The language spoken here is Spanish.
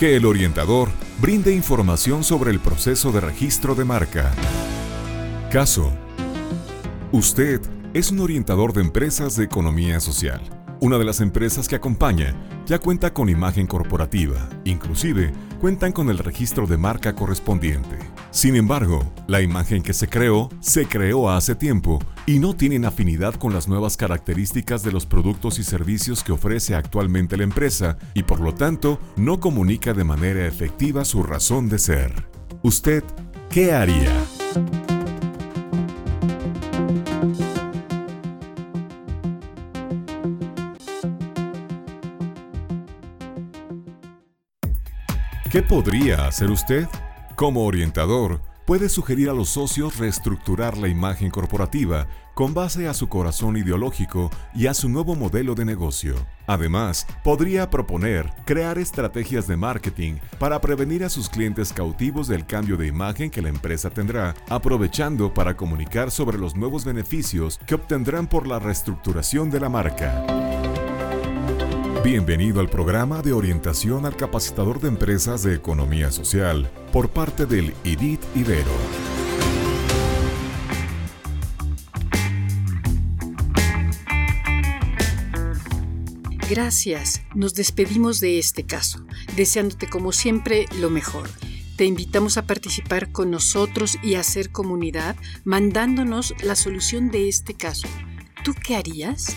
Que el orientador brinde información sobre el proceso de registro de marca. Caso. Usted es un orientador de empresas de economía social una de las empresas que acompaña ya cuenta con imagen corporativa, inclusive cuentan con el registro de marca correspondiente. Sin embargo, la imagen que se creó se creó hace tiempo y no tienen afinidad con las nuevas características de los productos y servicios que ofrece actualmente la empresa y por lo tanto no comunica de manera efectiva su razón de ser. ¿Usted qué haría? ¿Qué podría hacer usted? Como orientador, puede sugerir a los socios reestructurar la imagen corporativa con base a su corazón ideológico y a su nuevo modelo de negocio. Además, podría proponer crear estrategias de marketing para prevenir a sus clientes cautivos del cambio de imagen que la empresa tendrá, aprovechando para comunicar sobre los nuevos beneficios que obtendrán por la reestructuración de la marca. Bienvenido al programa de orientación al capacitador de empresas de economía social por parte del IDIT Ibero. Gracias, nos despedimos de este caso, deseándote como siempre lo mejor. Te invitamos a participar con nosotros y a hacer comunidad mandándonos la solución de este caso. ¿Tú qué harías?